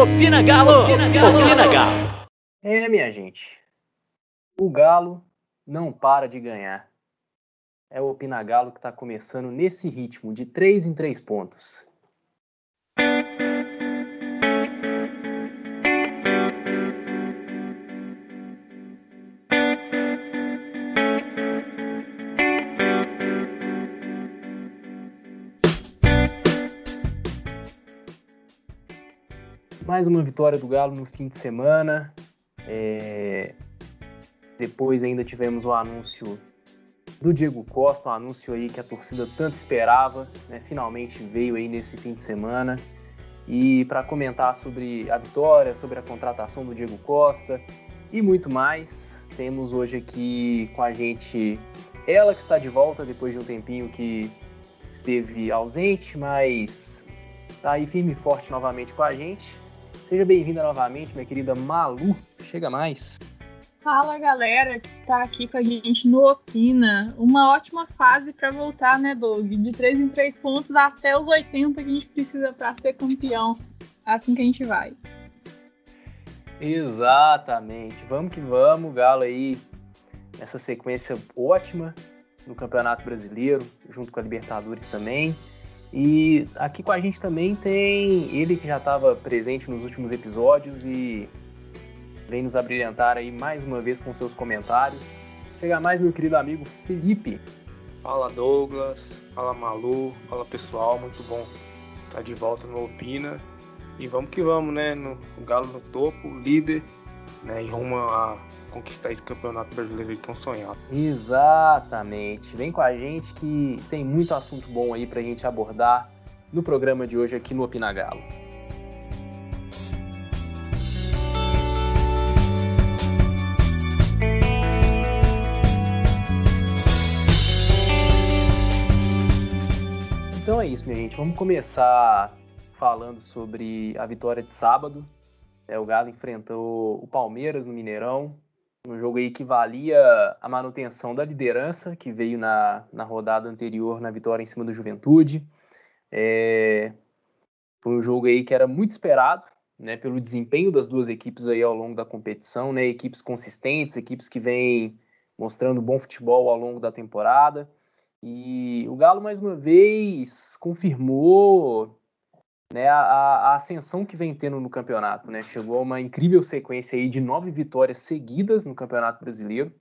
Opina Galo! Opina Galo! Opina Galo! É, minha gente. O Galo não para de ganhar. É o Opina Galo que está começando nesse ritmo de 3 em 3 pontos. Mais uma vitória do Galo no fim de semana. É... Depois ainda tivemos o anúncio do Diego Costa, um anúncio aí que a torcida tanto esperava, né? finalmente veio aí nesse fim de semana. E para comentar sobre a vitória, sobre a contratação do Diego Costa e muito mais, temos hoje aqui com a gente ela que está de volta depois de um tempinho que esteve ausente, mas está aí firme e forte novamente com a gente. Seja bem-vinda novamente, minha querida Malu. Chega mais. Fala galera que está aqui com a gente no Opina. Uma ótima fase para voltar, né, Doug? De 3 em 3 pontos até os 80 que a gente precisa para ser campeão. Assim que a gente vai. Exatamente. Vamos que vamos, Galo aí nessa sequência ótima no Campeonato Brasileiro, junto com a Libertadores também. E aqui com a gente também tem ele que já estava presente nos últimos episódios e vem nos abrilhantar aí mais uma vez com seus comentários. Chega mais, meu querido amigo Felipe. Fala Douglas, fala Malu, fala pessoal, muito bom estar de volta no Opina. E vamos que vamos, né? No, o Galo no topo, líder, né? E rumo a conquistar esse campeonato brasileiro tão sonhado. Exatamente. Vem com a gente que tem muito assunto bom aí pra gente abordar no programa de hoje aqui no Opina Galo. Então é isso, minha gente. Vamos começar falando sobre a vitória de sábado. É, o Galo enfrentou o Palmeiras no Mineirão um jogo aí que valia a manutenção da liderança, que veio na, na rodada anterior na vitória em cima do Juventude. É, foi um jogo aí que era muito esperado, né, pelo desempenho das duas equipes aí ao longo da competição, né, equipes consistentes, equipes que vêm mostrando bom futebol ao longo da temporada. E o Galo mais uma vez confirmou né, a, a, ascensão que vem tendo no campeonato. Né? Chegou a uma incrível sequência aí de nove vitórias seguidas no Campeonato Brasileiro,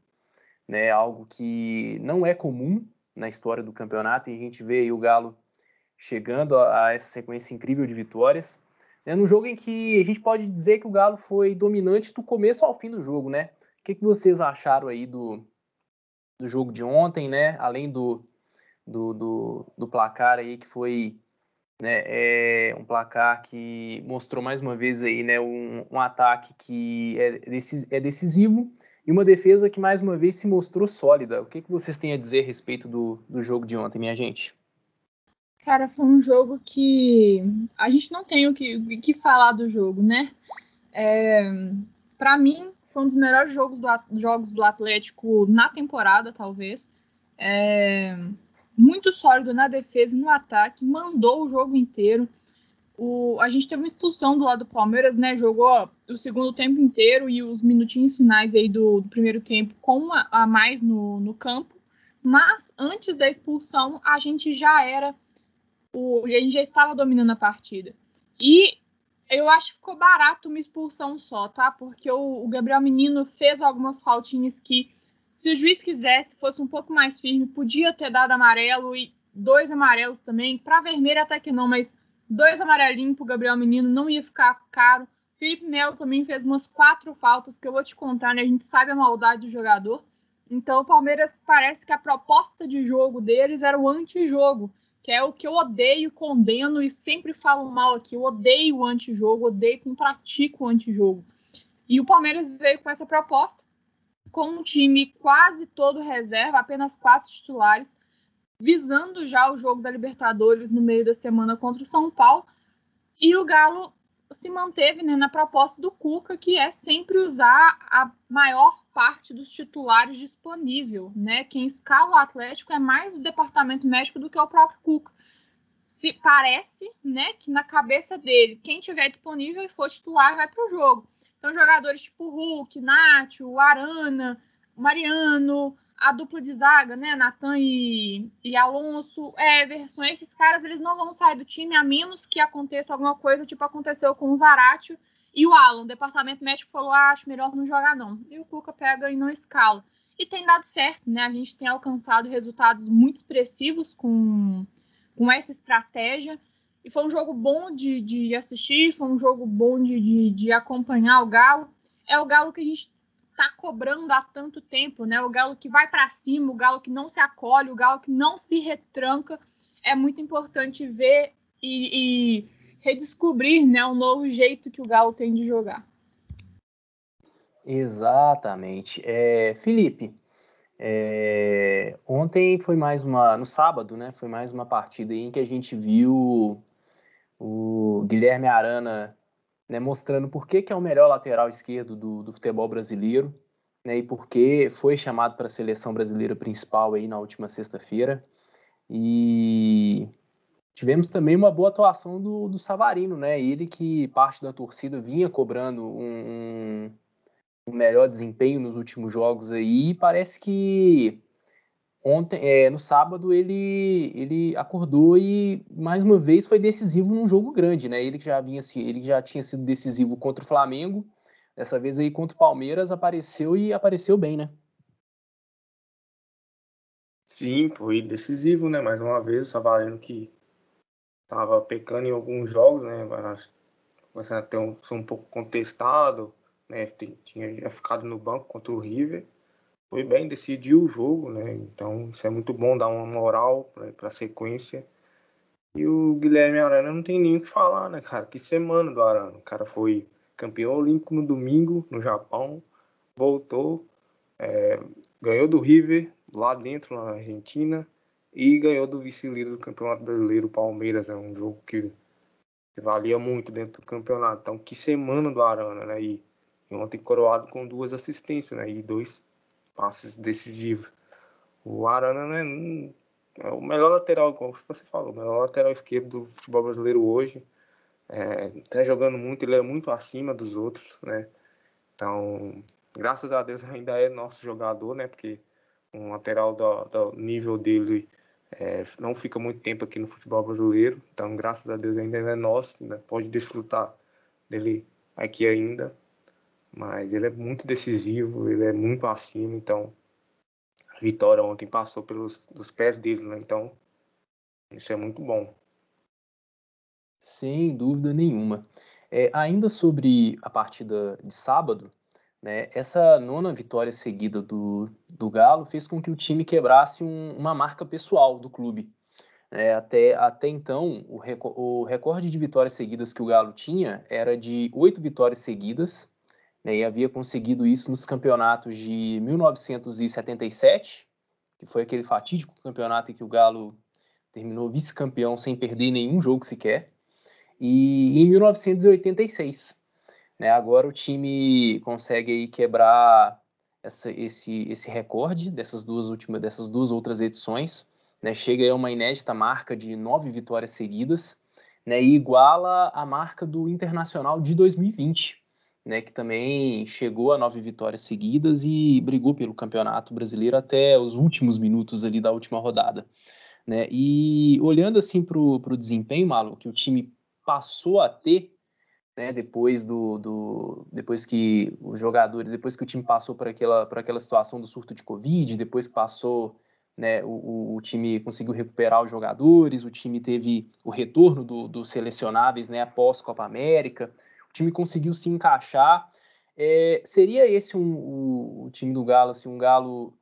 né, algo que não é comum na história do campeonato, e a gente vê o Galo chegando a, a essa sequência incrível de vitórias. Né, num jogo em que a gente pode dizer que o Galo foi dominante do começo ao fim do jogo, né? O que, que vocês acharam aí do, do jogo de ontem, né? Além do, do, do, do placar aí que foi né, é um placar que mostrou mais uma vez aí, né, um, um ataque que é, é, decisivo e uma defesa que mais uma vez se mostrou sólida. O que, que vocês têm a dizer a respeito do, do jogo de ontem, minha gente? Cara, foi um jogo que a gente não tem o que, que falar do jogo, né? É, para mim, foi um dos melhores jogos do, jogos do Atlético na temporada, talvez. É, muito sólido na defesa e no ataque, mandou o jogo inteiro. O, a gente teve uma expulsão do lado do Palmeiras, né? Jogou o segundo tempo inteiro e os minutinhos finais aí do, do primeiro tempo com uma, a mais no, no campo. Mas antes da expulsão, a gente já era. O, a gente já estava dominando a partida. E eu acho que ficou barato uma expulsão só, tá? Porque o, o Gabriel Menino fez algumas faltinhas que se o juiz quisesse, fosse um pouco mais firme, podia ter dado amarelo e dois amarelos também. Para vermelho até que não, mas dois amarelinhos pro Gabriel Menino não ia ficar caro. Felipe Melo também fez umas quatro faltas que eu vou te contar, né? A gente sabe a maldade do jogador. Então o Palmeiras parece que a proposta de jogo deles era o antijogo, que é o que eu odeio, condeno e sempre falo mal aqui. Eu odeio o antijogo, odeio quem pratica o antijogo. E o Palmeiras veio com essa proposta com um time quase todo reserva, apenas quatro titulares, visando já o jogo da Libertadores no meio da semana contra o São Paulo. E o Galo se manteve né, na proposta do Cuca, que é sempre usar a maior parte dos titulares disponível. Né? Quem escala o Atlético é mais o departamento médico do que o próprio Cuca. se parece, né, que na cabeça dele, quem tiver disponível e for titular vai para o jogo. Então, jogadores tipo Hulk, Nacho, Arana, Mariano, a dupla de zaga, né, Natan e, e Alonso, Everson, esses caras eles não vão sair do time a menos que aconteça alguma coisa, tipo aconteceu com o Zaratio e o Alan. O departamento médico falou: ah, acho melhor não jogar, não. E o Cuca pega e não escala. E tem dado certo, né? A gente tem alcançado resultados muito expressivos com, com essa estratégia. E foi um jogo bom de, de assistir, foi um jogo bom de, de, de acompanhar o Galo. É o Galo que a gente está cobrando há tanto tempo, né? O Galo que vai para cima, o Galo que não se acolhe, o Galo que não se retranca. É muito importante ver e, e redescobrir né, um novo jeito que o Galo tem de jogar. Exatamente. É, Felipe, é, ontem foi mais uma, no sábado, né? Foi mais uma partida em que a gente viu o Guilherme Arana né, mostrando por que, que é o melhor lateral esquerdo do, do futebol brasileiro né, e por que foi chamado para a seleção brasileira principal aí na última sexta-feira. E Tivemos também uma boa atuação do, do Savarino, né? Ele que parte da torcida vinha cobrando um, um melhor desempenho nos últimos jogos aí. parece que ontem, é, no sábado, ele, ele acordou e mais uma vez foi decisivo num jogo grande, né? Ele que já vinha assim, ele já tinha sido decisivo contra o Flamengo. Dessa vez aí contra o Palmeiras apareceu e apareceu bem, né? Sim, foi decisivo, né? Mais uma vez, o Savarino que estava pecando em alguns jogos, né? Começando a ter um, um pouco contestado, né? Tinha ficado no banco contra o River. Foi bem, decidiu o jogo, né? Então isso é muito bom, dar uma moral para a sequência. E o Guilherme Arana não tem nem o que falar, né, cara? Que semana do Arana. O cara foi campeão olímpico no domingo, no Japão, voltou, é, ganhou do River lá dentro, na Argentina, e ganhou do vice-líder do Campeonato Brasileiro, Palmeiras, é um jogo que, que, valia muito dentro do campeonato. Então, que semana do Arana, né? E, e ontem coroado com duas assistências, né? E dois passes decisivos. O Arana, né? É o melhor lateral, como você falou, o melhor lateral esquerdo do futebol brasileiro hoje. É, tá jogando muito, ele é muito acima dos outros, né? Então, graças a Deus ainda é nosso jogador, né? Porque um lateral do, do nível dele é, não fica muito tempo aqui no futebol brasileiro, então graças a Deus ainda é nosso, né? pode desfrutar dele aqui ainda, mas ele é muito decisivo, ele é muito acima, então a vitória ontem passou pelos dos pés dele, né? então isso é muito bom. Sem dúvida nenhuma. É, ainda sobre a partida de sábado, né? Essa nona vitória seguida do, do Galo fez com que o time quebrasse um, uma marca pessoal do clube. É, até, até então, o, o, recorde de vitórias seguidas que o Galo tinha era de oito vitórias seguidas, né, e havia conseguido isso nos campeonatos de 1977, que foi aquele fatídico campeonato em que o Galo terminou vice-campeão sem perder nenhum jogo sequer, e em 1986. Né? Agora o time consegue aí quebrar essa, esse, esse recorde dessas duas últimas, dessas duas outras edições, né? Chega a uma inédita marca de nove vitórias seguidas, né? E iguala a marca do Internacional de 2020, né? Que também chegou a nove vitórias seguidas e brigou pelo Campeonato Brasileiro até os últimos minutos ali da última rodada, né? E olhando assim para o desempenho, Malu, que o time passou a ter né, depois do, do, depois que os jogadores, depois que o time passou por aquela, por aquela situação do surto de Covid, depois que passou, né, o, o time conseguiu recuperar os jogadores, o time teve o retorno do, dos selecionáveis, né, após Copa América, time conseguiu se encaixar. É, seria esse um, o, o, time do Galo, assim, um Galo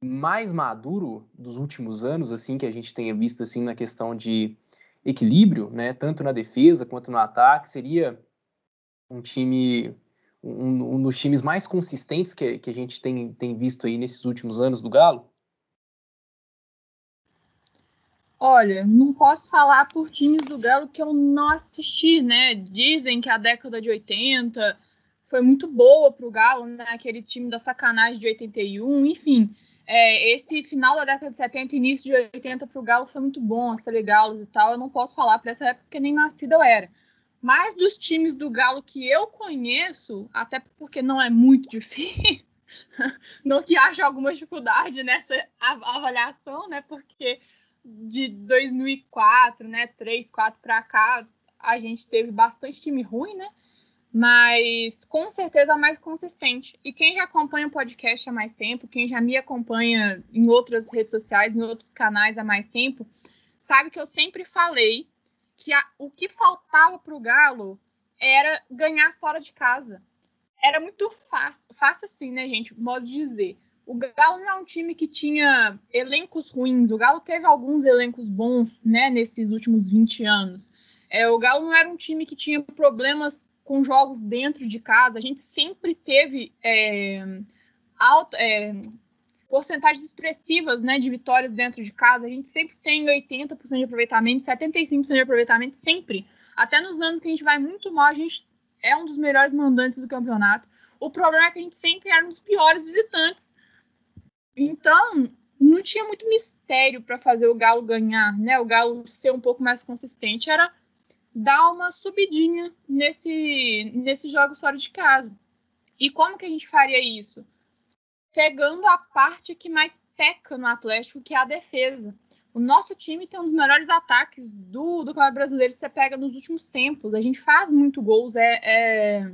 mais maduro dos últimos anos, assim, que a gente tenha visto assim na questão de equilíbrio, né, tanto na defesa quanto no ataque, seria um time, um, um, dos times mais consistentes que, que a gente tem, tem visto aí nesses últimos anos do Galo? Olha, não posso falar por times do Galo que eu não assisti, né? Dizem que a década de 80 foi muito boa para o Galo, né? Aquele time da sacanagem de 81, enfim. é, esse final da década de 70 início de 80 para o Galo foi muito bom, a série Galos e tal. Eu não posso falar para essa época porque nem nascida eu era. Mas dos times do Galo que eu conheço, até porque não é muito difícil, não que haja alguma dificuldade nessa avaliação, né? Porque de 2004, né, 3, 4 para cá, a gente teve bastante time ruim, né? Mas com certeza mais consistente. E quem já acompanha o podcast há mais tempo, quem já me acompanha em outras redes sociais, em outros canais há mais tempo, sabe que eu sempre falei que a, o que faltava para o Galo era ganhar fora de casa. Era muito fácil, fácil assim, né, gente? Modo de dizer. O Galo não é um time que tinha elencos ruins. O Galo teve alguns elencos bons, né, nesses últimos 20 anos. É, o Galo não era um time que tinha problemas com jogos dentro de casa. A gente sempre teve é, é, porcentagens expressivas né, de vitórias dentro de casa. A gente sempre tem 80% de aproveitamento, 75% de aproveitamento, sempre. Até nos anos que a gente vai muito mal, a gente é um dos melhores mandantes do campeonato. O problema é que a gente sempre era um dos piores visitantes. Então, não tinha muito mistério para fazer o Galo ganhar, né? O Galo ser um pouco mais consistente. Era dar uma subidinha nesse, nesse jogo fora de casa. E como que a gente faria isso? Pegando a parte que mais peca no Atlético, que é a defesa. O nosso time tem um dos melhores ataques do, do Campeonato Brasileiro que você pega nos últimos tempos. A gente faz muito gols, é, é,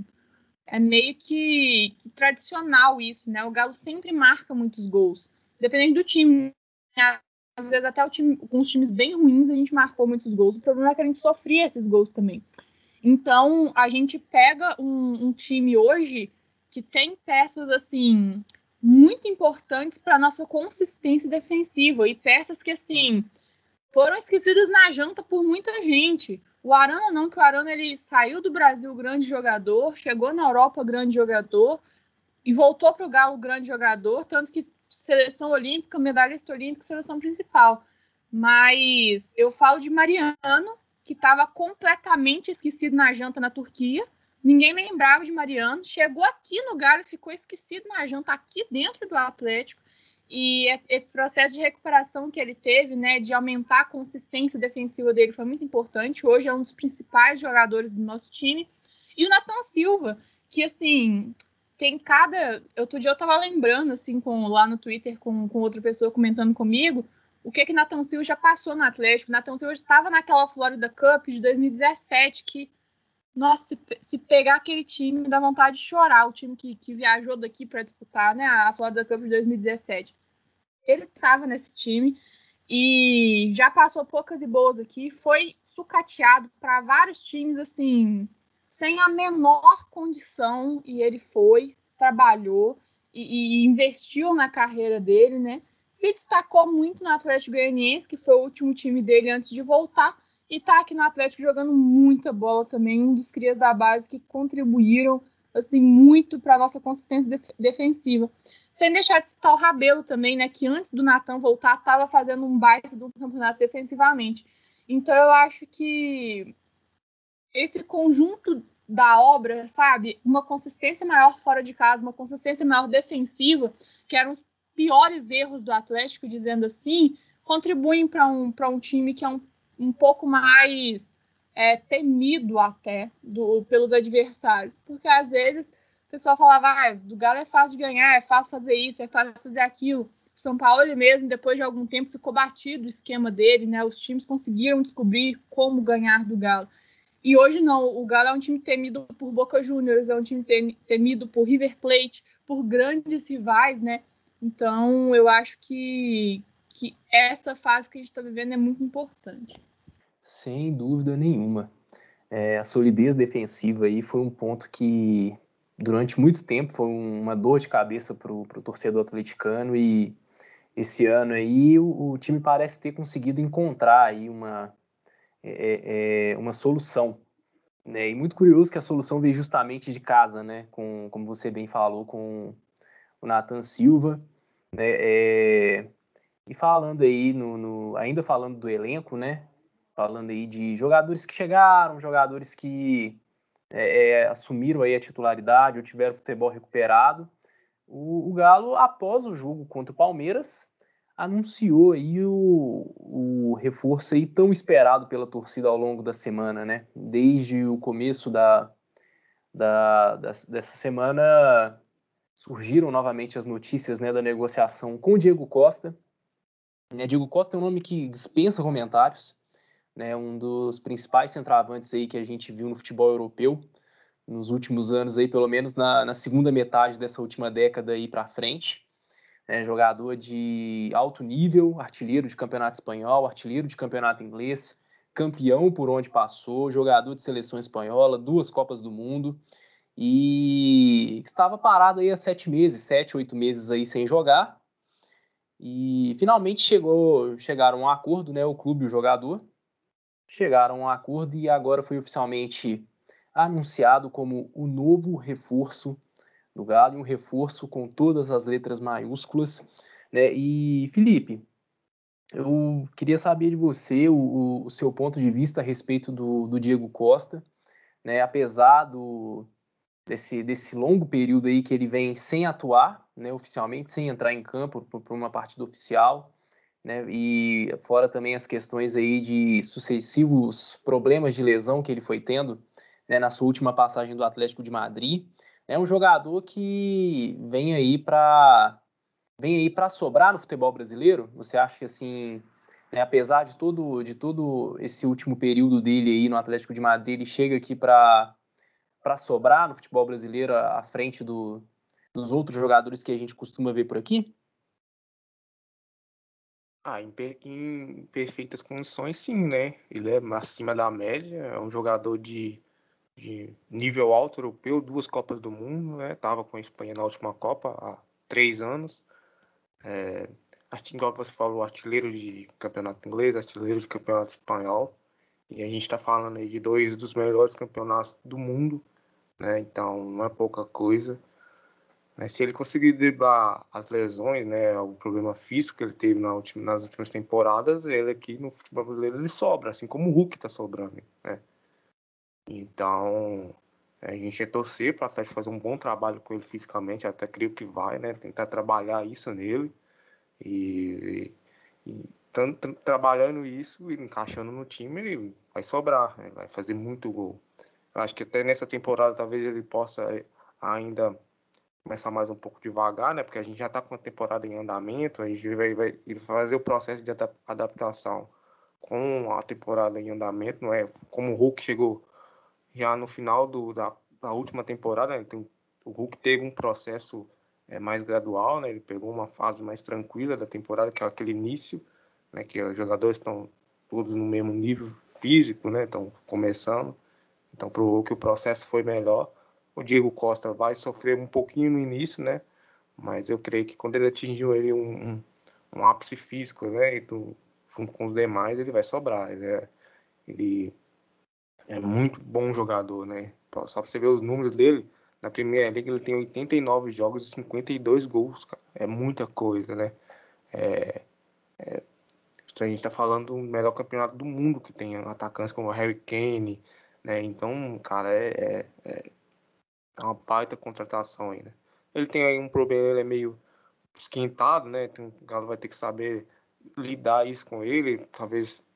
é meio que, que, tradicional isso, né? O Galo sempre marca muitos gols. Dependendo do time. Né? às vezes até time, com os times bem ruins a gente marcou muitos gols. O problema é que a gente sofria esses gols também. Então a gente pega um, um time hoje que tem peças assim muito importantes para nossa consistência defensiva e peças que assim foram esquecidas na janta por muita gente. O Arana não, que o Arana ele saiu do Brasil grande jogador, chegou na Europa grande jogador e voltou para o Galo grande jogador, tanto que seleção olímpica, medalhista olímpica, seleção principal. Mas eu falo de Mariano, que estava completamente esquecido na janta na Turquia. Ninguém lembrava de Mariano. Chegou aqui no Galo, ficou esquecido na janta aqui dentro do Atlético. E esse processo de recuperação que ele teve, né, de aumentar a consistência defensiva dele, foi muito importante. Hoje é um dos principais jogadores do nosso time. E o Nathan Silva, que assim, tem cada. Outro dia eu tava lembrando, assim, com, lá no Twitter com, com outra pessoa comentando comigo, o que que Nathan Silva já passou no Atlético. Nathan Silva estava naquela Florida Cup de 2017 que, nossa, se, se, pegar aquele time, dá vontade de chorar. O time que, que viajou daqui para disputar né, a Florida Cup de 2017. Ele estava nesse time e já passou poucas e boas aqui. Foi sucateado para vários times, assim, sem a menor condição e ele foi, trabalhou e, e, investiu na carreira dele, né? Se destacou muito no Atlético Goianiense, que foi o último time dele antes de voltar, e tá aqui no Atlético jogando muita bola também, um dos crias da base que contribuíram assim muito para nossa consistência defensiva. Sem deixar de citar o Rabelo também, né, que antes do Natan voltar estava fazendo um baita do campeonato defensivamente. Então eu acho que esse conjunto da obra, sabe? Uma consistência maior fora de casa, uma consistência maior defensiva, que eram os piores erros do Atlético, dizendo assim, contribuem para um, um time que é um, um pouco mais é, temido até do, pelos adversários. Porque às vezes o pessoal falava, ah, do Galo é fácil de ganhar, é fácil fazer isso, é fácil fazer aquilo. O São Paulo mesmo, depois de algum tempo, ficou batido o esquema dele, né? Os times conseguiram descobrir como ganhar do Galo. E hoje não, o Galo é um time temido por Boca Juniors, é um time temido por River Plate, por grandes rivais, né? Então eu acho que, que essa fase que a gente está vivendo é muito importante. Sem dúvida nenhuma. É, a solidez defensiva aí foi um ponto que durante muito tempo foi uma dor de cabeça para o torcedor atleticano e esse ano aí o, o time parece ter conseguido encontrar aí uma, é, é, é, uma solução. Né? E muito curioso que a solução veio justamente de casa, né? com, como você bem falou, com o Nathan Silva. Né? É, e falando aí, no, no, ainda falando do elenco, né? falando aí de jogadores que chegaram, jogadores que é, é, assumiram aí a titularidade ou tiveram futebol recuperado. o, o Galo, após o jogo contra o Palmeiras, anunciou aí o, o reforço aí tão esperado pela torcida ao longo da semana, né? Desde o começo da, da, da dessa semana surgiram novamente as notícias né, da negociação com o Diego Costa. Né, Diego Costa é um nome que dispensa comentários, né, um dos principais centroavantes aí que a gente viu no futebol europeu nos últimos anos aí, pelo menos na, na segunda metade dessa última década para frente. É, jogador de alto nível, artilheiro de campeonato espanhol, artilheiro de campeonato inglês, campeão por onde passou, jogador de seleção espanhola, duas Copas do Mundo e estava parado aí há sete meses, sete, oito meses aí sem jogar. E finalmente chegou, chegaram a um acordo, né, o clube e o jogador chegaram a um acordo e agora foi oficialmente anunciado como o novo reforço do Galo, um reforço com todas as letras maiúsculas. Né? E, Felipe, eu queria saber de você o, o seu ponto de vista a respeito do, do Diego Costa. Né? Apesar do, desse, desse longo período aí que ele vem sem atuar né, oficialmente, sem entrar em campo por uma partida oficial, né, e fora também as questões aí de sucessivos problemas de lesão que ele foi tendo né, na sua última passagem do Atlético de Madrid. É um jogador que vem aí para vem aí para sobrar no futebol brasileiro. Você acha que assim, né, apesar de todo de todo esse último período dele aí no Atlético de Madrid, ele chega aqui para para sobrar no futebol brasileiro à frente do, dos outros jogadores que a gente costuma ver por aqui? Ah, em, per em, perfeitas condições, sim, né? Ele é acima da média, é um jogador de, de nível alto europeu, duas Copas do Mundo, né? Tava com a Espanha na última Copa há três anos. É, igual você falou, artilheiro de campeonato inglês, artilheiro de campeonato espanhol. E a gente está falando aí de dois dos melhores campeonatos do mundo, né? Então não é pouca coisa. Né? Se ele conseguir driblar as lesões, né, o problema físico que ele teve na última, nas últimas temporadas, ele aqui no futebol brasileiro ele sobra, assim como o Hulk está sobrando. Né? Então, a gente é torcer para o Atlético fazer um bom trabalho com ele fisicamente, até creio que vai, né? Tentar trabalhar isso nele. E, e tanto trabalhando isso e encaixando no time, ele vai sobrar, né? vai fazer muito gol. Eu acho que até nessa temporada talvez ele possa ainda começar mais um pouco devagar, né? Porque a gente já está com a temporada em andamento, a gente vai, vai, fazer o processo de adaptação com a temporada em andamento, não é? Como o Hulk chegou já no final do, da, da última temporada, né? então, o Hulk teve um processo é, mais gradual, né? Ele pegou uma fase mais tranquila da temporada, que é aquele início, né? Que os jogadores estão todos no mesmo nível físico, né? Estão começando. Então, para o Hulk o processo foi melhor o Diego Costa vai sofrer um pouquinho no início, né? Mas eu creio que quando ele atingiu ele um, um, ápice físico, né? Do, junto com os demais, ele vai sobrar. Ele é, ele é muito bom jogador, né? Só para você ver os números dele, na Primeira Liga ele tem 89 jogos e 52 gols, cara. É muita coisa, né? É, é, a gente está falando do melhor campeonato do mundo que tem atacantes como Harry Kane, né? Então, cara, é, é, é é uma baita contratação aí, né? Ele tem aí um problema, ele é meio esquentado, né? Então, o Galo vai ter que saber lidar isso com ele. Talvez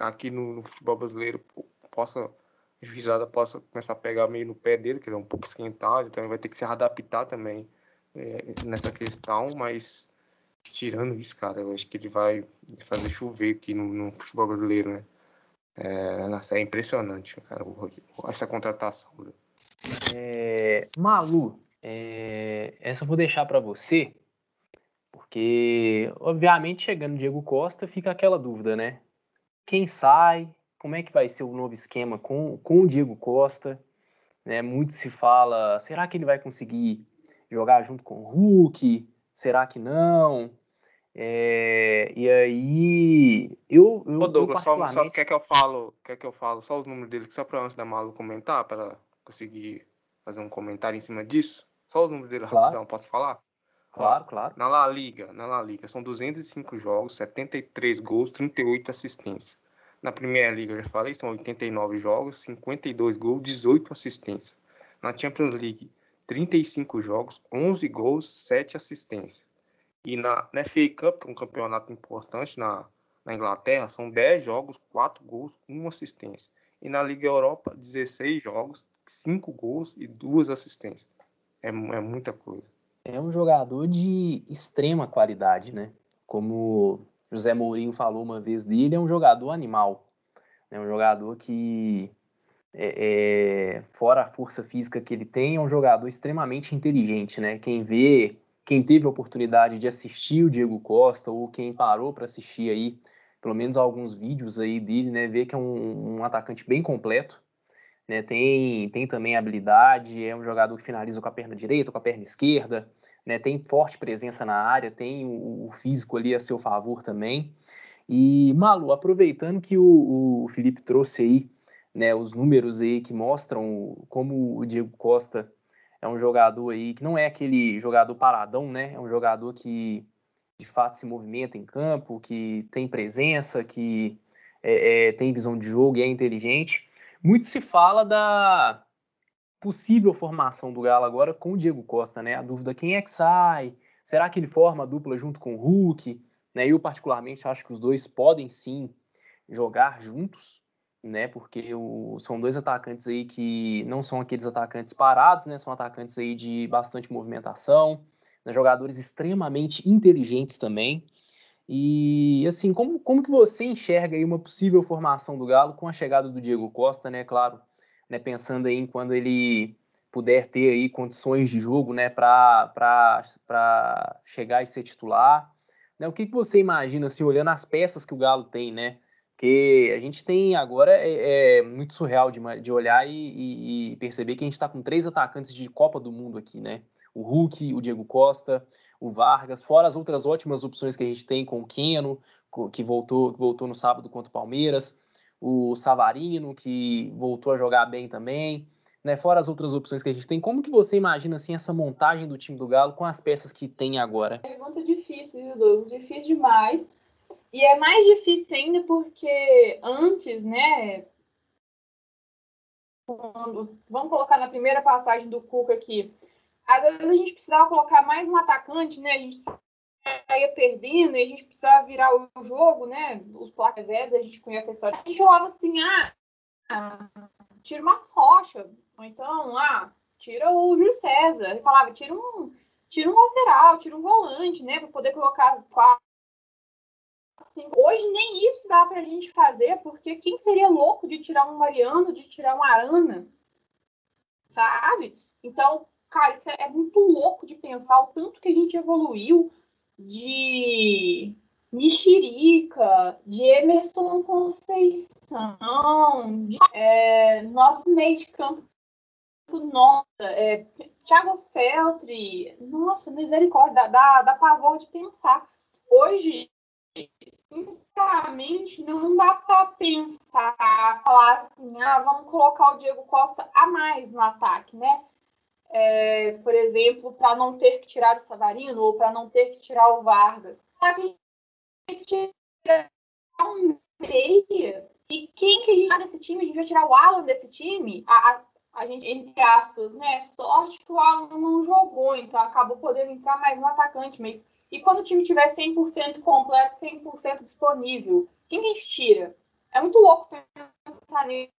aqui no, no futebol brasileiro possa a juizada possa começar a pegar meio no pé dele, que ele é um pouco esquentado, então ele vai ter que se adaptar também é, nessa questão, mas tirando isso, cara, eu acho que ele vai fazer chover aqui no, no futebol brasileiro, né? É, nossa, é impressionante, cara, essa contratação. É, Malu, é, essa eu vou deixar para você, porque, obviamente, chegando Diego Costa, fica aquela dúvida, né? Quem sai? Como é que vai ser o novo esquema com, com o Diego Costa? Né? Muito se fala, será que ele vai conseguir jogar junto com o Hulk? Será que não? É, e aí, eu, eu, Ô Douglas, eu particularmente... só, só quer que eu falo, quer que eu falo só os números dele, só para antes da Malu comentar, para conseguir fazer um comentário em cima disso? Só os números dele claro. rapidão, posso falar? Claro, Ó, claro. Na La Liga, na La Liga, são 205 jogos, 73 gols, 38 assistências. Na Primeira Liga, eu já falei, são 89 jogos, 52 gols, 18 assistências. Na Champions League, 35 jogos, 11 gols, 7 assistências. E na, na FA Cup, que é um campeonato importante na, na Inglaterra, são 10 jogos, 4 gols, 1 assistência. E na Liga Europa, 16 jogos, 5 gols e 2 assistências. É, é muita coisa. É um jogador de extrema qualidade, né? Como José Mourinho falou uma vez dele, é um jogador animal. É um jogador que, é, é, fora a força física que ele tem, é um jogador extremamente inteligente, né? Quem vê, quem teve a oportunidade de assistir o Diego Costa ou quem parou para assistir aí, pelo menos alguns vídeos aí dele, né? Vê que é um, um atacante bem completo, né? Tem, tem também habilidade, é um jogador que finaliza com a perna direita, com a perna esquerda, né? Tem forte presença na área, tem o, o físico ali a seu favor também. E, Malu, aproveitando que o, o Felipe trouxe aí né, os números aí que mostram como o Diego Costa é um jogador aí que não é aquele jogador paradão, né? É um jogador que de fato se movimenta em campo, que tem presença, que é, é, tem visão de jogo e é inteligente. Muito se fala da possível formação do Galo agora com o Diego Costa, né? A dúvida quem é que sai? Será que ele forma a dupla junto com o Hulk? Né? Eu particularmente acho que os dois podem sim jogar juntos, né? Porque o, são dois atacantes aí que não são aqueles atacantes parados, né? São atacantes aí de bastante movimentação, né? jogadores extremamente inteligentes também. E assim, como, como que você enxerga aí uma possível formação do Galo com a chegada do Diego Costa, né? Claro, né, pensando aí em quando ele puder ter aí condições de jogo, né, para chegar e ser titular. Né, o que, que você imagina, assim, olhando as peças que o Galo tem, né? Porque a gente tem agora é, é muito surreal de, de olhar e, e, e, perceber que a gente está com três atacantes de Copa do Mundo aqui, né? O Hulk, o Diego Costa, o Vargas, fora as outras ótimas opções que a gente tem com o Keno, que voltou, voltou no sábado contra o Palmeiras, o Savarino, que voltou a jogar bem também, né? Fora as outras opções que a gente tem, como que você imagina assim essa montagem do time do Galo com as peças que tem agora? Pergunta difícil, viu, Douglas? Difícil demais. E é mais difícil ainda porque antes, né? Quando, vamos colocar na primeira passagem do Cuca aqui. Às vezes a gente precisava colocar mais um atacante, né? A gente saía perdendo e a gente precisava virar o jogo, né? Os placas velhos, a gente conhece a história. A gente falava assim, ah, tira Marcos Rocha, ou então, ah, tira o Júlio César. Ele falava, tira um, tira um lateral, tira um volante, né? Para poder colocar quatro. Hoje nem isso dá pra gente fazer, porque quem seria louco de tirar um Mariano, de tirar um Arana? Sabe? Então, cara, isso é muito louco de pensar o tanto que a gente evoluiu, de Mexerica, de Emerson Conceição, de, é, nosso meio de campo, nossa, é, Thiago Feltri, nossa, misericórdia, dá, dá pavor de pensar. Hoje, sinceramente, não dá para pensar, falar assim, ah, vamos colocar o Diego Costa a mais no ataque, né? é, por exemplo, para não ter que tirar o Savarino ou para não ter que tirar o Vargas. Só que a gente tirar um meia. E quem que a gente vai desse time? A gente vai tirar o Alan desse time? A, a, a gente, entre aspas, né? Sorte que o Alan não jogou, então acabou podendo entrar mais um atacante. Mas e quando o time tiver 100% completo, 100% disponível? Quem que a gente tira? É muito louco pensar nisso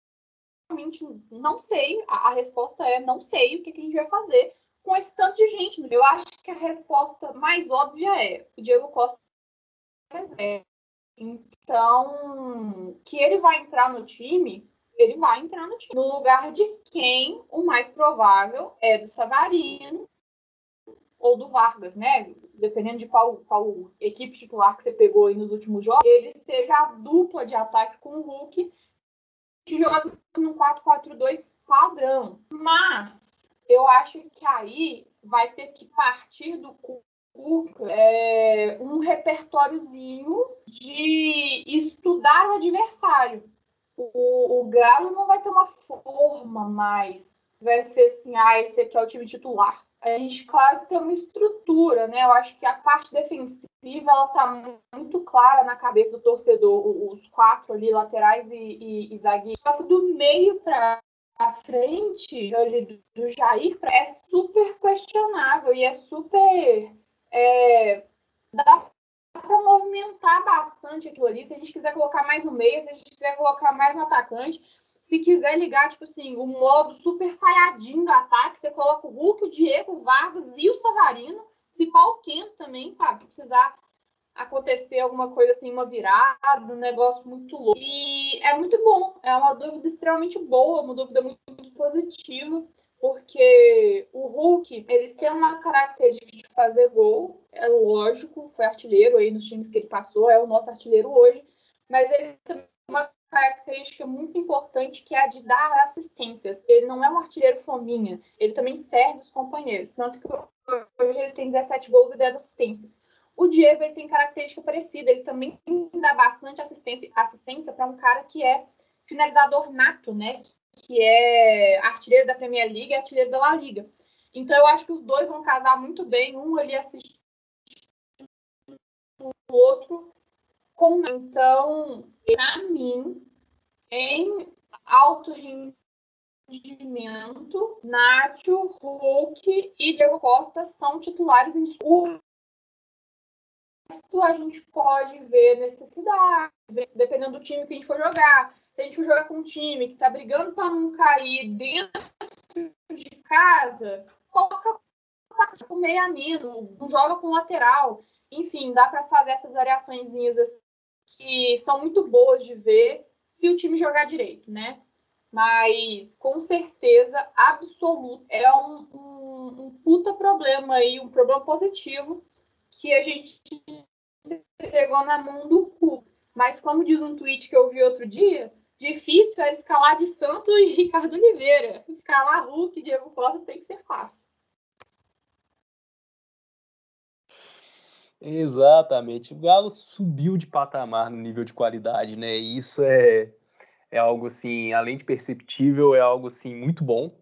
realmente não sei. A, a, resposta é não sei o que, que, a gente vai fazer com esse tanto de gente. Eu acho que a resposta mais óbvia é o Diego Costa é. Então, que ele vai entrar no time, ele vai entrar no time. No lugar de quem o mais provável é do Savarino ou do Vargas, né? Dependendo de qual, qual equipe titular que você pegou aí nos últimos jogos, ele seja a dupla de ataque com o Hulk joga no 4-4-2 padrão. Mas eu acho que aí vai ter que partir do Cuca é, um repertóriozinho de estudar o adversário. O, o Galo não vai ter uma forma mais. Vai ser assim, ah, esse aqui é o time titular a gente, claro, tem uma estrutura, né? Eu acho que a parte defensiva ela está muito clara na cabeça do torcedor, os quatro ali, laterais e, e, e zagueiros. Só que do meio para frente ali, do Jair é super questionável e é super. É, dá para movimentar bastante aquilo ali. Se a gente quiser colocar mais um meio, se a gente quiser colocar mais um atacante, se quiser ligar, tipo assim, o modo super saiadinho do ataque, você coloca o Hulk, o Diego, o Vargas e o Savarino. Se pau quente também, sabe? Se precisar acontecer alguma coisa assim, uma virada, um negócio muito louco. E é muito bom, é uma dúvida extremamente boa, uma dúvida muito, muito positiva, porque o Hulk, ele tem uma característica de fazer gol, é lógico, foi artilheiro aí nos times que ele passou, é o nosso artilheiro hoje, mas ele tem uma característica muito importante que é a de dar assistências. Ele não é um artilheiro fominha, ele também serve os companheiros, tanto que hoje ele tem 17 gols e 10 assistências. O Diego ele tem característica parecida, ele também dá bastante assistência, assistência para um cara que é finalizador nato, né? Que é artilheiro da Premier League e artilheiro da La Liga. Então eu acho que os dois vão casar muito bem, um ali assiste o outro com então para mim em alto rendimento Nacho, Hulk e Diego Costa são titulares indiscutíveis resto a gente pode ver necessidade, dependendo do time que a gente for jogar. Se a gente for jogar com um time que está brigando para não cair dentro de casa, coloca o meio amino, não joga com lateral. Enfim, dá para fazer essas variações que são muito boas de ver se o time jogar direito, né? Mas com certeza absoluto é um, um, um puta problema aí, um problema positivo que a gente pegou na mão do cu. Mas como diz um tweet que eu vi outro dia, difícil era escalar de Santo e Ricardo Oliveira. Escalar Hulk e Diego Costa tem que ser fácil. Exatamente. O Galo subiu de patamar no nível de qualidade, né? E isso é, é algo assim, além de perceptível, é algo assim muito bom,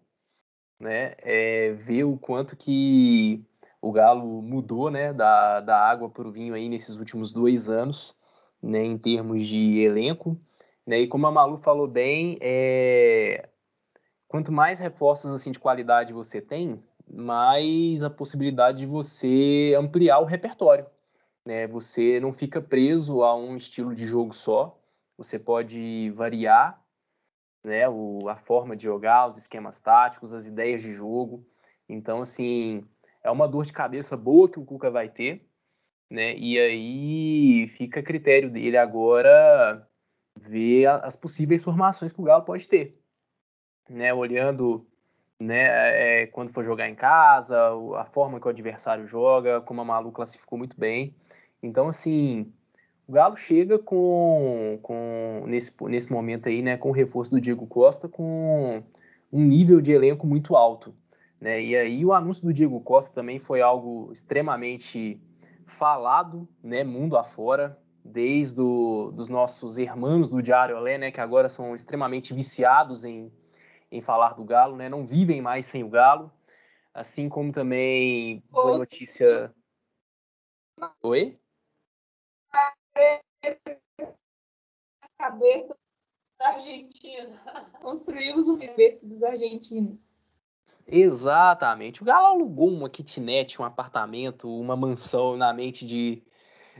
né? É ver o quanto que o Galo mudou né, da, da água para o vinho aí nesses últimos dois anos, né, em termos de elenco. Né, e como a Malu falou bem, é... quanto mais reforços assim, de qualidade você tem, mais a possibilidade de você ampliar o repertório. Né? Você não fica preso a um estilo de jogo só, você pode variar né, o, a forma de jogar, os esquemas táticos, as ideias de jogo. Então, assim, é uma dor de cabeça boa que o Cuca vai ter, né? E aí fica a critério dele agora ver as possíveis formações que o Galo pode ter, né? Olhando, né? É, quando for jogar em casa, a forma que o adversário joga, como a Malu classificou muito bem. Então, assim, o Galo chega com, com nesse, nesse momento aí, né? Com o reforço do Diego Costa, com um nível de elenco muito alto. Né? E aí o anúncio do Diego Costa também foi algo extremamente falado, né, mundo afora, desde o, dos nossos irmãos do Diário Olé, né, que agora são extremamente viciados em, em falar do Galo, né, não vivem mais sem o Galo, assim como também foi notícia... Oi? Cabeça da Argentina. Construímos o cabeça dos argentinos. Exatamente. O Galo alugou uma kitnet, um apartamento, uma mansão na mente de,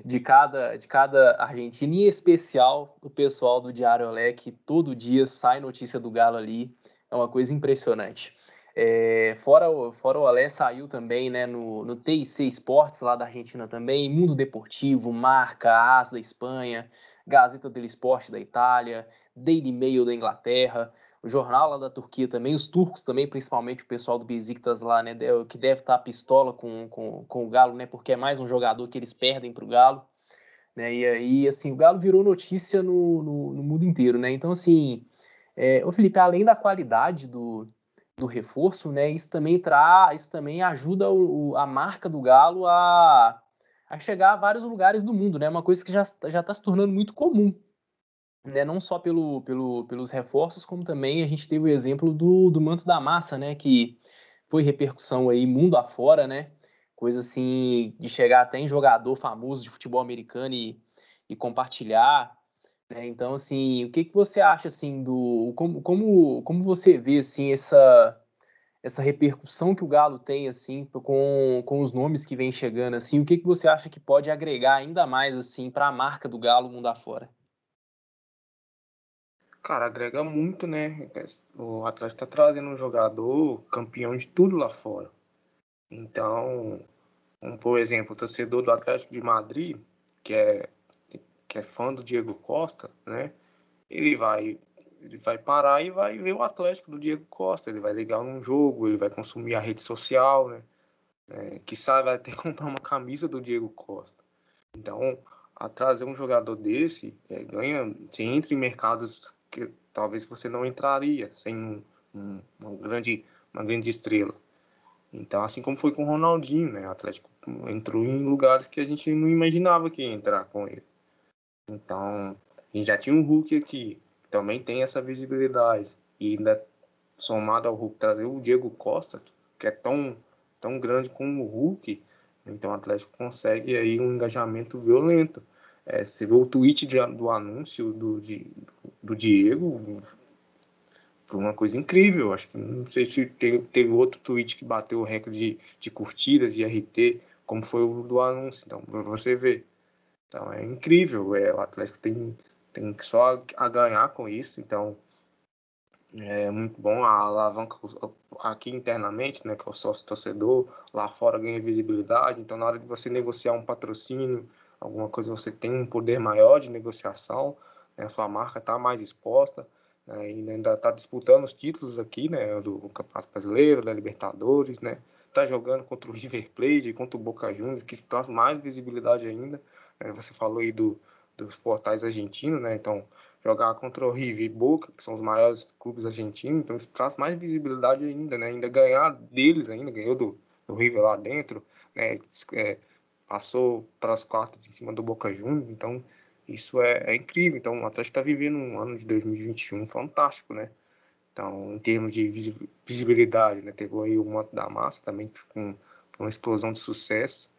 de, cada, de cada argentino, e em especial o pessoal do Diário Olé, que todo dia sai notícia do Galo ali. É uma coisa impressionante. É, fora, fora o Olé, saiu também né, no, no TIC Esportes, lá da Argentina também, Mundo Deportivo, Marca, AS da Espanha, Gazeta dello Esporte da Itália, Daily Mail da Inglaterra o jornal lá da Turquia também, os turcos também, principalmente o pessoal do Besiktas lá, né, que deve estar pistola com, com, com o Galo, né, porque é mais um jogador que eles perdem para o Galo, né, e aí, assim, o Galo virou notícia no, no, no mundo inteiro, né, então, assim, é, ô Felipe, além da qualidade do, do reforço, né, isso também traz, isso também ajuda o, a marca do Galo a, a chegar a vários lugares do mundo, né, uma coisa que já está se tornando muito comum, né, não só pelo, pelo, pelos reforços, como também a gente teve o exemplo do, do manto da massa, né, que foi repercussão aí mundo afora, né, coisa assim de chegar até em jogador famoso de futebol americano e, e compartilhar, Né? Então, assim, o que, que você acha assim do como, como, como você vê assim essa essa repercussão que o Galo tem assim com, com os nomes que vem chegando assim, o que, que você acha que pode agregar ainda mais assim para a marca do Galo mundo afora? Cara, agrega muito, né? O Atlético está trazendo um jogador campeão de tudo lá fora. Então, um, por exemplo, o torcedor do Atlético de Madrid, que é, que é fã do Diego Costa, né? Ele vai ele vai parar e vai ver o Atlético do Diego Costa. Ele vai ligar um jogo, ele vai consumir a rede social, né? É, que sabe, vai até comprar uma camisa do Diego Costa. Então, a trazer um jogador desse, é, ganha, você entra em mercados que talvez você não entraria sem um, um, uma, grande, uma grande estrela. Então, assim como foi com o Ronaldinho, né? O Atlético entrou em lugares que a gente não imaginava que ia entrar com ele. Então, a gente já tinha um Hulk aqui, também tem essa visibilidade. E ainda somado ao Hulk trazer o Diego Costa, que é tão, tão grande como o Hulk, então o Atlético consegue aí um engajamento violento. É, você vê o tweet de, do anúncio do, de, do Diego, foi uma coisa incrível. Acho que não sei se teve, teve outro tweet que bateu o recorde de, de curtidas, de RT, como foi o do anúncio. Então, você ver. Então, é incrível. É, o Atlético tem tem só a ganhar com isso, então é muito bom a alavanca aqui internamente, né, que é o sócio torcedor, lá fora ganha visibilidade, então na hora de você negociar um patrocínio, alguma coisa você tem um poder maior de negociação, né, sua marca está mais exposta, né, e ainda está disputando os títulos aqui, né, do Campeonato Brasileiro, da Libertadores, né, está jogando contra o River Plate, contra o Boca Juniors, que traz mais visibilidade ainda, você falou aí do dos portais argentinos, né? Então, jogar contra o River e Boca, que são os maiores clubes argentinos, então isso traz mais visibilidade ainda, né? Ainda ganhar deles ainda, ganhou do, do River lá dentro, né? É, passou para as quartas em cima do Boca Juniors, então isso é, é incrível. Então, o Atlético está vivendo um ano de 2021 fantástico, né? Então, em termos de visibilidade, né? Teve aí o Manto da Massa também com uma explosão de sucesso.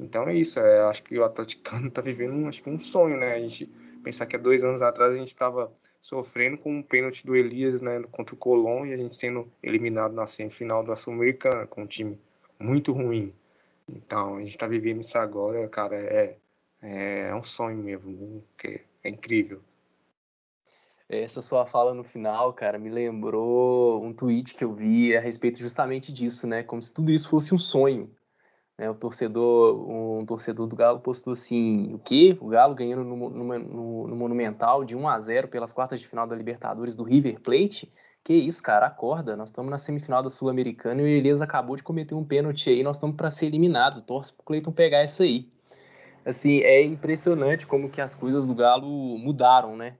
Então é isso, é, acho que o atleticano está vivendo um, acho que um sonho, né? A gente pensar que há dois anos atrás a gente estava sofrendo com um pênalti do Elias né, contra o Colón e a gente sendo eliminado na semifinal da Sul-Americana com um time muito ruim. Então a gente está vivendo isso agora, cara, é, é, é um sonho mesmo, que é incrível. Essa sua fala no final, cara, me lembrou um tweet que eu vi a respeito justamente disso, né? Como se tudo isso fosse um sonho. Né, o torcedor, um torcedor do Galo postou assim: o quê? O Galo ganhando no, no, no, Monumental de 1 a 0 pelas quartas de final da Libertadores do River Plate? Que isso, cara, acorda. Nós estamos na semifinal da Sul-Americana e o Elias acabou de cometer um pênalti aí, nós estamos para ser eliminado. Torce pro Cleiton pegar essa aí. Assim, é impressionante como que as coisas do Galo mudaram, né?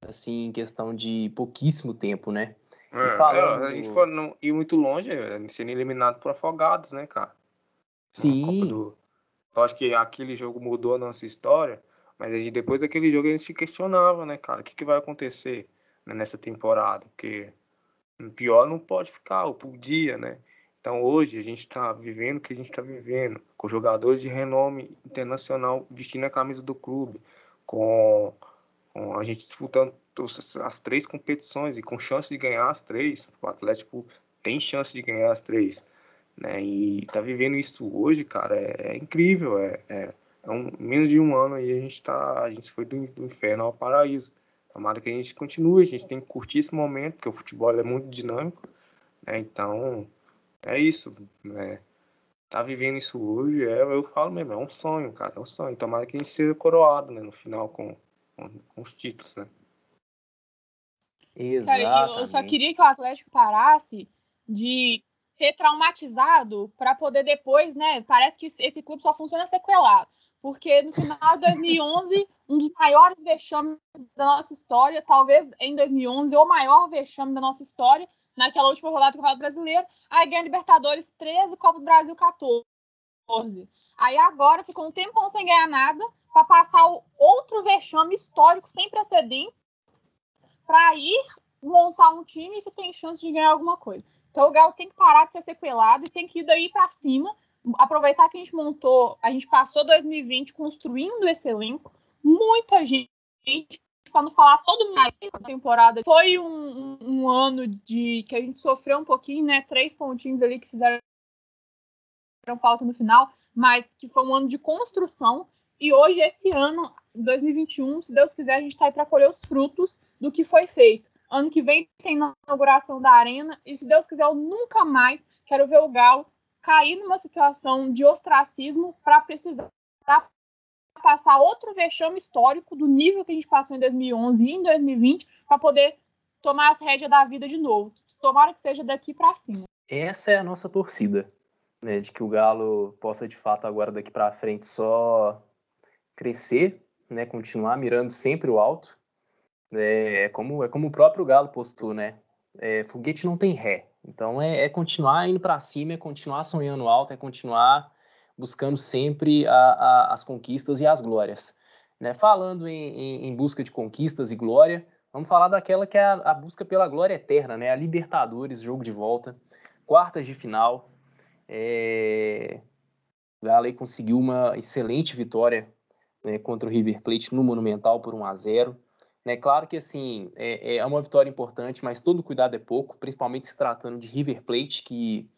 Assim, em questão de pouquíssimo tempo, né? É, falando... é, a gente foi não ir muito longe, sendo eliminado por afogados, né, cara? Sim. Do... Eu acho que aquele jogo mudou a nossa história, mas a gente, depois daquele jogo a gente se questionava, né, cara? O que, que vai acontecer né, nessa temporada? Porque pior não pode ficar, ou podia, né? Então hoje a gente está vivendo o que a gente está vivendo, com jogadores de renome internacional vestindo a camisa do clube, com, com a gente disputando as três competições e com chance de ganhar as três. O Atlético tem chance de ganhar as três. Né? E tá vivendo isso hoje, cara, é, é incrível. É, é, é, um, menos de um ano aí a gente tá. A gente foi do, do inferno ao paraíso. Tomara que a gente continue, a gente tem que curtir esse momento, porque o futebol é muito dinâmico. Né? Então, é isso. Né? Tá vivendo isso hoje, é, eu falo mesmo, é um sonho, cara, é um sonho. Tomara que a gente seja coroado né, no final com, com, com os títulos, né? Exatamente. Cara, eu só queria que o Atlético parasse de ser traumatizado para poder depois, né? Parece que esse clube só funciona sequelado. Porque no final de 2011, um dos maiores vexames da nossa história, talvez em 2011, o maior vexame da nossa história, naquela última rodada do Campeonato Brasileiro, aí ganha Libertadores 13, Copa do Brasil 14. Aí agora ficou um tempo sem ganhar nada, para passar o outro vexame histórico sem precedentes, para ir montar um time que tem chance de ganhar alguma coisa. Então o Galo tem que parar de ser sequelado e tem que ir daí para cima, aproveitar que a gente montou, a gente passou 2020 construindo esse elenco, muita gente para não falar todo mundo temporada, foi um, um, um, ano de que a gente sofreu um pouquinho, né? Três pontinhos ali que fizeram falta no final, mas que foi um ano de construção. E hoje, esse ano, 2021, se Deus quiser, a gente está aí para colher os frutos do que foi feito. Ano que vem tem inauguração da arena, e se Deus quiser, eu nunca mais quero ver o Galo cair numa situação de ostracismo para precisar passar outro vexame histórico do nível que a gente passou em 2011 e em 2020 para poder tomar as rédeas da vida de novo. Tomara que seja daqui para cima. Essa é a nossa torcida, né, de que o Galo possa de fato agora daqui para frente só crescer, né, continuar mirando sempre o alto. É, é como é como o próprio Galo postou, né? É, foguete não tem ré. Então é, é continuar indo para cima, é continuar sonhando alto, é continuar buscando sempre a, a, as conquistas e as glórias. Né? Falando em, em, em, busca de conquistas e glória, vamos falar daquela que é a, a, busca pela glória eterna, né? a Libertadores, jogo de volta, quartas de final. É... O Galo conseguiu uma excelente vitória né, contra o River Plate no Monumental por 1 a 0 né, claro que assim é, é, uma vitória importante, mas todo cuidado é pouco, principalmente se tratando de River Plate, que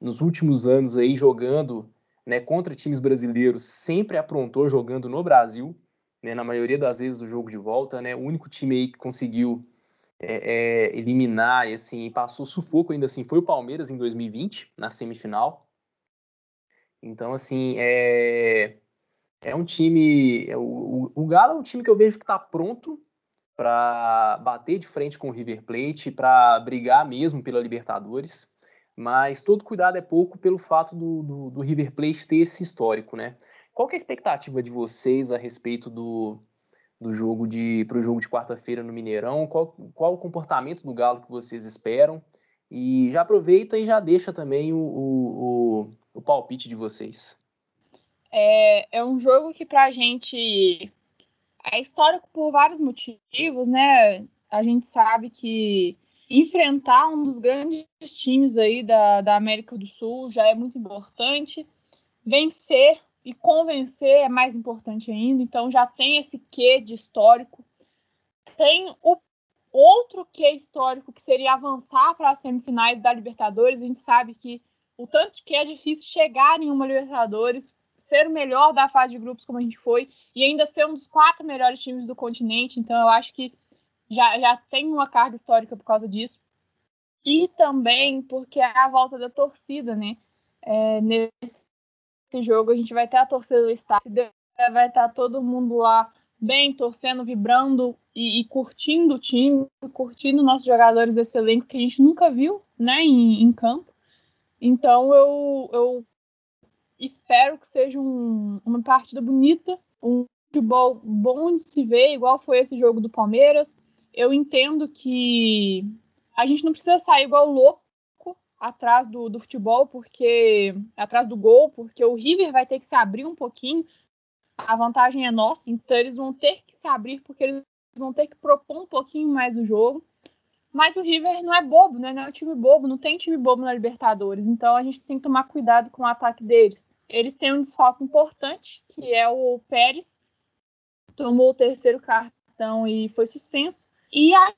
nos últimos anos aí jogando né, contra times brasileiros sempre aprontou jogando no Brasil, né, na maioria das vezes do jogo de volta, né, o único time aí que conseguiu é, é, eliminar e assim passou sufoco ainda assim foi o Palmeiras em 2020 na semifinal. Então assim é é um time é, o, o Galo é um time que eu vejo que está pronto para bater de frente com o River Plate, para brigar mesmo pela Libertadores mas todo cuidado é pouco pelo fato do, do, do River Plate ter esse histórico, né? Qual é a expectativa de vocês a respeito do, do jogo de para o jogo de quarta-feira no Mineirão? Qual, qual o comportamento do Galo que vocês esperam? E já aproveita e já deixa também o, o, o, o palpite de vocês. É, é um jogo que para a gente é histórico por vários motivos, né? A gente sabe que enfrentar um dos grandes times aí da, da América do Sul já é muito importante. Vencer e convencer é mais importante ainda, então já tem esse quê de histórico. Tem o outro quê histórico que seria avançar para as semifinais da Libertadores. A gente sabe que o tanto que é difícil chegar em uma Libertadores, o melhor da fase de grupos como a gente foi e ainda ser um dos quatro melhores times do continente. Então eu acho que já, já tem uma carga histórica por causa disso. E também porque é a volta da torcida, né? É, nesse jogo a gente vai ter a torcida do estádio, vai estar todo mundo lá bem, torcendo, vibrando e, e curtindo o time, curtindo nossos jogadores desse elenco que a gente nunca viu, né, em, em campo. Então eu, eu espero que seja um, uma partida bonita, um futebol bom de se ver, igual foi esse jogo do Palmeiras eu entendo que a gente não precisa sair igual louco atrás do, do futebol, porque atrás do gol, porque o River vai ter que se abrir um pouquinho. A vantagem é nossa, então eles vão ter que se abrir porque eles vão ter que propor um pouquinho mais o jogo. Mas o River não é bobo, né? não é um time bobo, não tem time bobo na Libertadores. Então a gente tem que tomar cuidado com o ataque deles. Eles têm um desfalque importante, que é o Pérez, tomou o terceiro cartão e foi suspenso. E a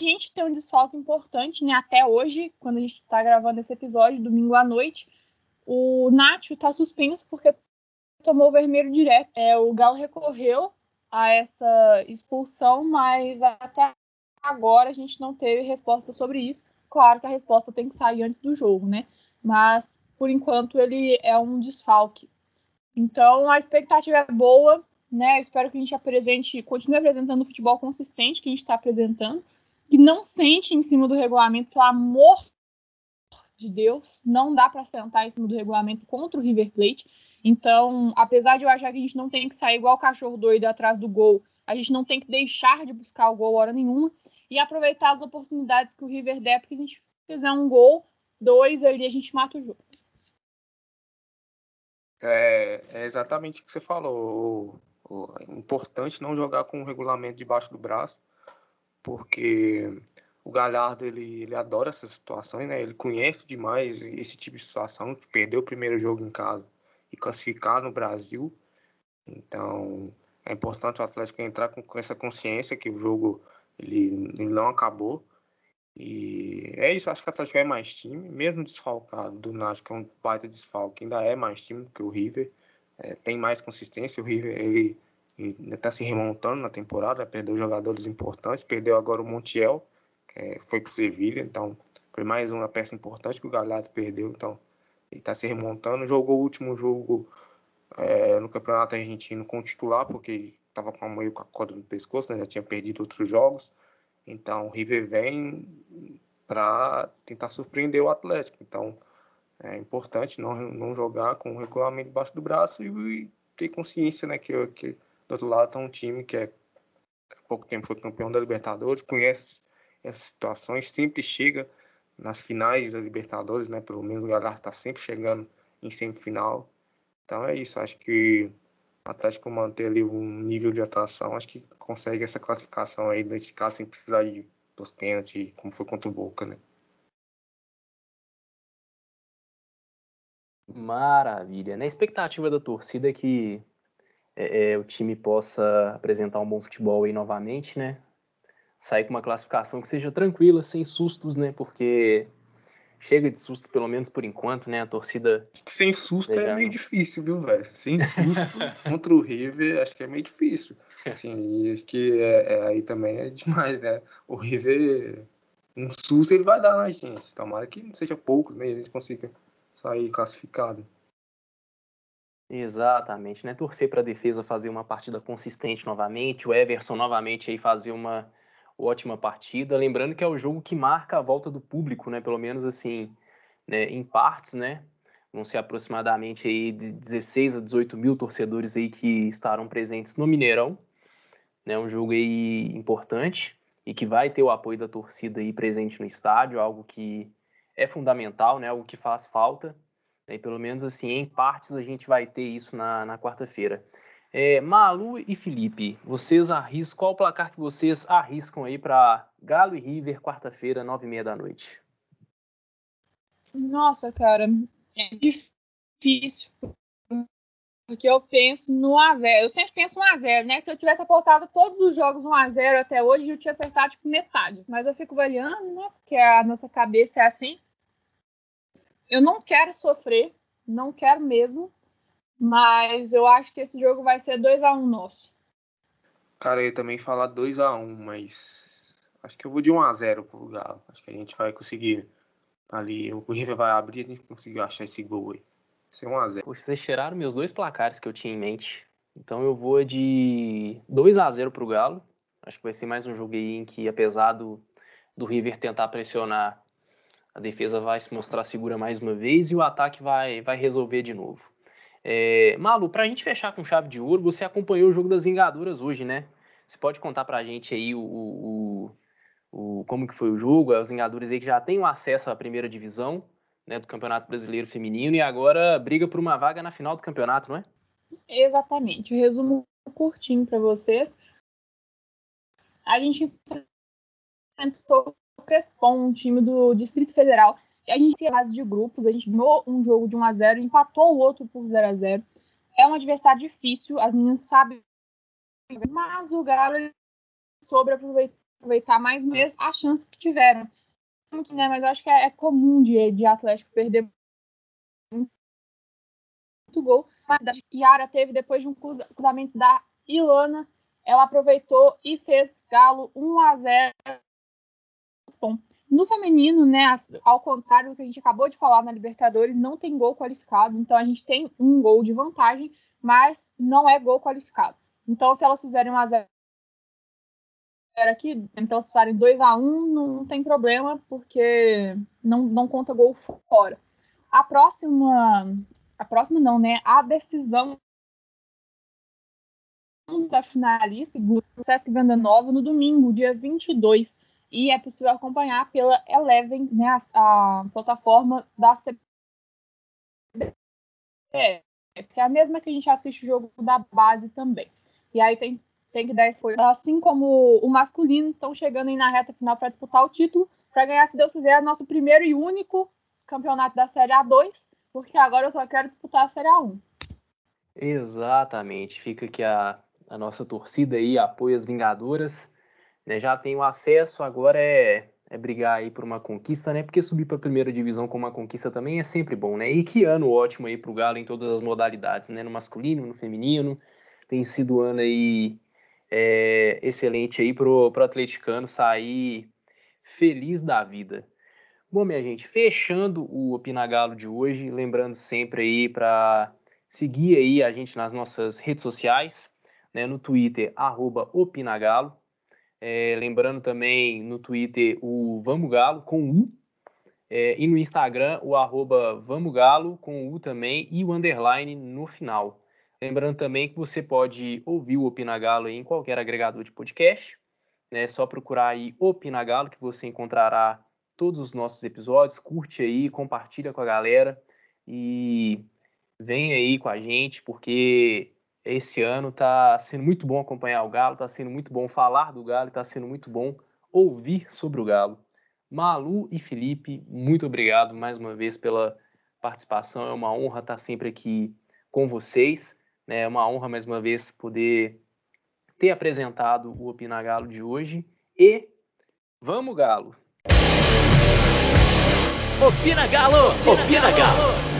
gente tem um desfalque importante, né? Até hoje, quando a gente está gravando esse episódio, domingo à noite, o Nacho está suspenso porque tomou o vermelho direto. É, o Galo recorreu a essa expulsão, mas até agora a gente não teve resposta sobre isso. Claro que a resposta tem que sair antes do jogo, né? Mas por enquanto ele é um desfalque. Então a expectativa é boa né? Eu espero que a gente apresente, continue apresentando o futebol consistente que a gente está apresentando, que não sente em cima do regulamento, pelo amor de Deus, não dá para sentar em cima do regulamento contra o River Plate. Então, apesar de eu achar que a gente não tem que sair igual cachorro doido atrás do gol, a gente não tem que deixar de buscar o gol hora nenhuma e aproveitar as oportunidades que o River der, porque se a gente fizer um gol, dois ali, a gente mata o jogo. É, é exatamente o que você falou, é importante não jogar com o regulamento debaixo do braço, porque o Galhardo ele, ele adora essas situações, né? Ele conhece demais esse tipo de situação, de perder o primeiro jogo em casa e classificar no Brasil. Então, é importante o Atlético entrar com, com essa consciência que o jogo ele, ele não acabou. E é isso, acho que o Atlético é mais time, mesmo desfalcado do Nath, que é um baita desfalque, ainda é mais time que o River, é, tem mais consistência. O River ele está se remontando na temporada, perdeu jogadores importantes, perdeu agora o Montiel, que é, foi para o Sevilha, então foi mais uma peça importante que o Galhardo perdeu, então ele está se remontando. Jogou o último jogo é, no Campeonato Argentino com o titular, porque estava com a meio com a corda no pescoço, né? já tinha perdido outros jogos. Então o River vem para tentar surpreender o Atlético. Então é importante não, não jogar com o regulamento debaixo do braço e, e ter consciência né, que, que do outro lado está um time que é há pouco tempo foi campeão da Libertadores, conhece essas situações, sempre chega nas finais da Libertadores, né? Pelo menos o Galhardo está sempre chegando em semifinal. Então é isso, acho que o Atlético manter ali um nível de atuação, acho que consegue essa classificação aí nesse caso sem precisar ir dos pênaltis, como foi contra o Boca, né? Maravilha. Na expectativa da torcida é que é, é, o time possa apresentar um bom futebol aí novamente, né? Sair com uma classificação que seja tranquila, sem sustos, né? Porque chega de susto, pelo menos por enquanto, né? A torcida. Acho que sem susto é meio difícil, viu, velho? Sem susto contra o River, acho que é meio difícil. Assim, acho que é, é, aí também é demais, né? O River, um susto ele vai dar na gente. Tomara que não seja poucos, né? E a gente consiga sair classificado. Exatamente, né? Torcer para a defesa fazer uma partida consistente novamente, o Everson novamente aí fazer uma ótima partida. Lembrando que é o jogo que marca a volta do público, né? Pelo menos assim, né? em partes, né? Vão ser aproximadamente aí de 16 a 18 mil torcedores aí que estarão presentes no Mineirão. Né? Um jogo aí importante e que vai ter o apoio da torcida aí presente no estádio, algo que é fundamental, né? Algo que faz falta. E pelo menos assim, em partes a gente vai ter isso na, na quarta-feira. É, Malu e Felipe, vocês arriscam, qual o placar que vocês arriscam aí para Galo e River, quarta-feira, nove e meia da noite? Nossa, cara, é difícil. Porque eu penso no A0. Eu sempre penso no A0, né? Se eu tivesse aportado todos os jogos no A0 até hoje, eu tinha acertado tipo metade. Mas eu fico variando, né? Porque a nossa cabeça é assim. Eu não quero sofrer, não quero mesmo. Mas eu acho que esse jogo vai ser 2 a 1 um nosso. Cara, eu ia também falar 2 a 1 um, mas acho que eu vou de 1 a 0 pro Galo. Acho que a gente vai conseguir ali, o River vai abrir e a gente conseguir achar esse gol aí. Ser 1 a 0. Poxa, vocês tiraram meus dois placares que eu tinha em mente. Então eu vou de 2 a 0 pro Galo. Acho que vai ser mais um jogo aí em que apesar do, do River tentar pressionar, a defesa vai se mostrar segura mais uma vez e o ataque vai, vai resolver de novo. É, Malu, para a gente fechar com chave de ouro, você acompanhou o jogo das Vingadoras hoje, né? Você pode contar para a gente aí o, o, o, como que foi o jogo? As Vingadoras aí que já têm acesso à primeira divisão né, do Campeonato Brasileiro Feminino e agora briga por uma vaga na final do campeonato, não é? Exatamente. O resumo curtinho para vocês. A gente enfrentou o Crespon, um time do Distrito Federal, a gente tinha base de grupos, a gente ganhou um jogo de 1 a 0 empatou o outro por 0 a 0 É um adversário difícil, as meninas sabem. Mas o Galo soube aproveitar mais vez as chances que tiveram. Né, mas eu acho que é, é comum de, de Atlético perder muito gol. A Yara teve depois de um cruzamento da Ilana, ela aproveitou e fez Galo 1 a 0 Bom, no feminino, né, ao contrário do que a gente acabou de falar na Libertadores, não tem gol qualificado, então a gente tem um gol de vantagem, mas não é gol qualificado. Então, se elas fizerem um a 0 aqui, se elas fizerem 2 a 1 não tem problema, porque não, não conta gol fora. A próxima, a próxima não, né, a decisão da finalista do Sesc Venda Nova no domingo, dia 22 e é possível acompanhar pela Eleven, né, a, a plataforma da CBF, que é a mesma que a gente assiste o jogo da base também. E aí tem, tem que dar esse apoio. Assim como o masculino, estão chegando aí na reta final para disputar o título, para ganhar, se Deus quiser, nosso primeiro e único campeonato da Série A2, porque agora eu só quero disputar a Série A1. Exatamente. Fica aqui a a nossa torcida aí, apoia as Vingadoras. Né? Já tem o acesso, agora é, é brigar aí por uma conquista, né? Porque subir para a primeira divisão com uma conquista também é sempre bom, né? E que ano ótimo aí para o Galo em todas as modalidades, né? No masculino, no feminino. Tem sido ano aí é, excelente aí pro, pro atleticano sair feliz da vida. Bom, minha gente, fechando o Opinagalo de hoje, lembrando sempre aí para seguir aí a gente nas nossas redes sociais, né, no Twitter, arroba Opinagalo, é, lembrando também no Twitter o Vamos Galo com U, é, e no Instagram o arroba Vamos Galo com U também e o underline no final. Lembrando também que você pode ouvir o Opinagalo em qualquer agregador de podcast, né, é só procurar aí Opinagalo que você encontrará todos os nossos episódios, curte aí, compartilha com a galera e vem aí com a gente, porque esse ano tá sendo muito bom acompanhar o Galo, tá sendo muito bom falar do Galo, tá sendo muito bom ouvir sobre o Galo. Malu e Felipe, muito obrigado mais uma vez pela participação. É uma honra estar sempre aqui com vocês. Né? É uma honra mais uma vez poder ter apresentado o Opina Galo de hoje. E vamos, Galo! Opina Galo! Opina Galo!